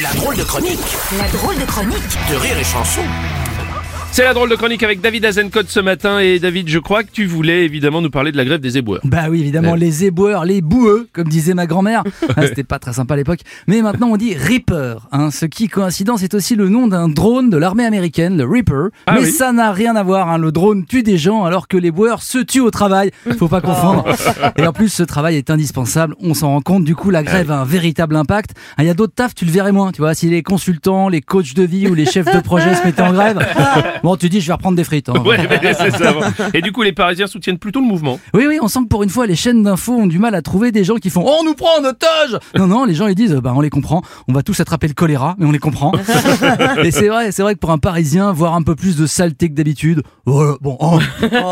La drôle de chronique La drôle de chronique de Rire et Chanson. C'est la drôle de chronique avec David Azencott ce matin. Et David, je crois que tu voulais évidemment nous parler de la grève des éboueurs. Bah oui, évidemment, Ouais. les éboueurs, les boueux, comme disait ma grand-mère. Ah, C'était pas très sympa à l'époque. Mais maintenant, on dit Reaper. Hein, ce qui, coïncidence, est aussi le nom d'un drone de l'armée américaine, le Reaper. Ah Mais oui. ça n'a rien à voir. Hein. Le drone tue des gens alors que les boueurs se tuent au travail. Faut pas confondre. Et en plus, ce travail est indispensable. On s'en rend compte. Du coup, la grève a un véritable impact. Ah, Il y a d'autres tafs, tu le verrais moins. Tu vois, si les consultants, les coachs de vie ou les chefs de projet se mettaient en grève, bon, tu dis, je vais reprendre des frites. hein. Ouais, mais c'est ça. bon. Et du coup, les Parisiens soutiennent plutôt le mouvement. Oui, oui, on sent que pour une fois, les chaînes d'infos ont du mal à trouver des gens qui font Oh, on nous prend en otage Non, non, les gens ils disent Bah, on les comprend, on va tous attraper le choléra, mais on les comprend. Et c'est vrai, c'est vrai que pour un Parisien, voir un peu plus de saleté que d'habitude, voilà, bon, oh,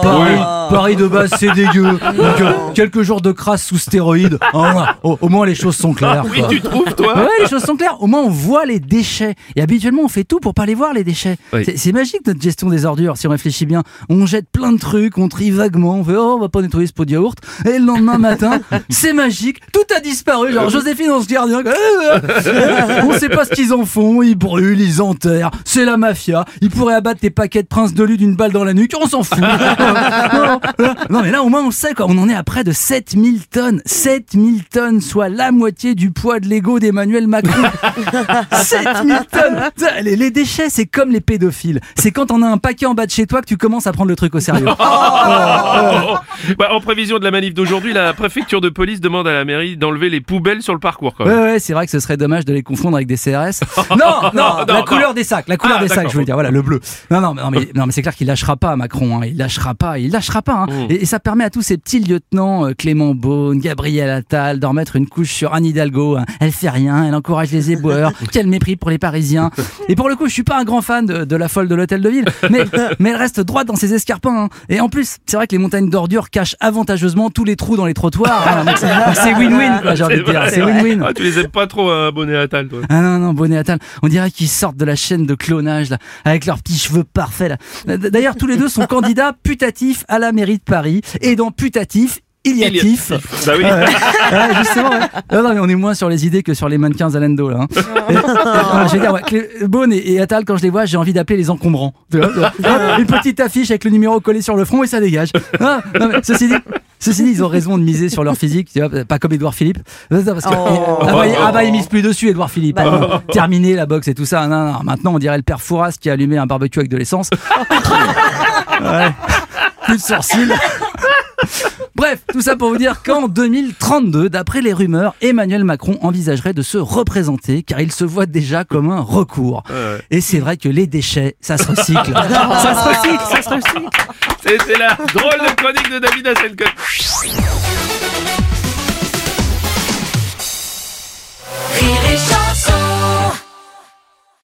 Paris, Paris de base, c'est dégueu. Donc, euh, quelques jours de crasse sous stéroïdes, oh, voilà, au, au moins les choses sont claires. Oui, quoi. tu trouves, toi? Ouais, les choses sont claires. Au moins, on voit les déchets. Et habituellement, on fait tout pour pas les voir, les déchets. Oui. C'est- C'est magique, notre gestion des ordures, si on réfléchit bien. On jette plein de trucs, on trie vaguement, on fait, oh, on va pas nettoyer ce pot de yaourt. Et le lendemain matin, c'est magique. Tout a disparu. Genre, Joséphine, dans ce gardien. on sait pas ce qu'ils en font. Ils brûlent, ils enterrent. C'est la mafia. Ils pourraient abattre tes paquets de Prince de Lu d'une balle dans la nuque. On s'en fout. non, mais là, au moins, on sait, quoi. On en est à près de 7000 tonnes. 7000 tonnes, soit la moitié du poids de l'ego d'Emmanuel Macron. 7000 tonnes les déchets, c'est comme les pédophiles. C'est quand on a un paquet en bas de chez toi que tu commences à prendre le truc au sérieux. Bah, en prévision de la manif d'aujourd'hui, la préfecture de police demande à la mairie d'enlever les poubelles sur le parcours. Quand Ouais, même. ouais, c'est vrai que ce serait dommage de les confondre avec des CRS. Non, non, non, la non. couleur des sacs, la couleur Ah, des sacs, je veux dire, voilà, le bleu. Non, non, mais, non, mais, non, mais c'est clair qu'il lâchera pas, Macron, hein, il lâchera pas, il lâchera pas. hein. Mm. Et, et ça permet à tous ces petits lieutenants, euh, Clément Beaune, Gabriel Attal, d'en mettre une couche sur Anne Hidalgo. hein. Elle fait rien, elle encourage les éboueurs. Quel mépris pour les Parisiens. Et pour le coup, je suis pas un grand fan de, de la folle de l'hôtel de ville, mais, mais elle reste droite dans ses escarpins. hein. Et en plus, c'est vrai que les montagnes d'ordures cachent avantageusement tous les trous dans les trottoirs. hein. C'est- win-win, quoi, j'ai envie de dire. vrai. C'est win-win. Ah, tu les aimes pas trop, euh, abonné à Tal, toi? Ah non, non, Bonnet Attal, on dirait qu'ils sortent de la chaîne de clonage, là, avec leurs petits cheveux parfaits, là. D'ailleurs, tous les deux sont candidats putatifs à la mairie de Paris. Et dans putatif, il y a Il y a- tif. Bah oui. Ouais, justement, ouais. Non, non, mais on est moins sur les idées que sur les mannequins Zalando, là. hein. Non, je veux dire, ouais, Clé- Beaune et, et Attal, quand je les vois, j'ai envie d'appeler les encombrants. Tu vois, Une petite affiche avec le numéro collé sur le front et ça dégage. Non, non, mais ceci dit, ceci dit, ils ont raison de miser sur leur physique, tu vois, pas comme Édouard Philippe. Parce que, Oh. ah, bah, il- ah bah, il mise plus dessus, Édouard Philippe. hein. Terminé la boxe et tout ça. Non, non, maintenant, on dirait le père Fouras qui a allumé un barbecue avec de l'essence. Ouais. Plus de sourcils. Bref, tout ça pour vous dire qu'en 2032, d'après les rumeurs, Emmanuel Macron envisagerait de se représenter car il se voit déjà comme un recours. Ouais. Et c'est vrai que les déchets, ça se recycle. ça se recycle, ça se recycle. C'était la drôle de chronique de David Azencott.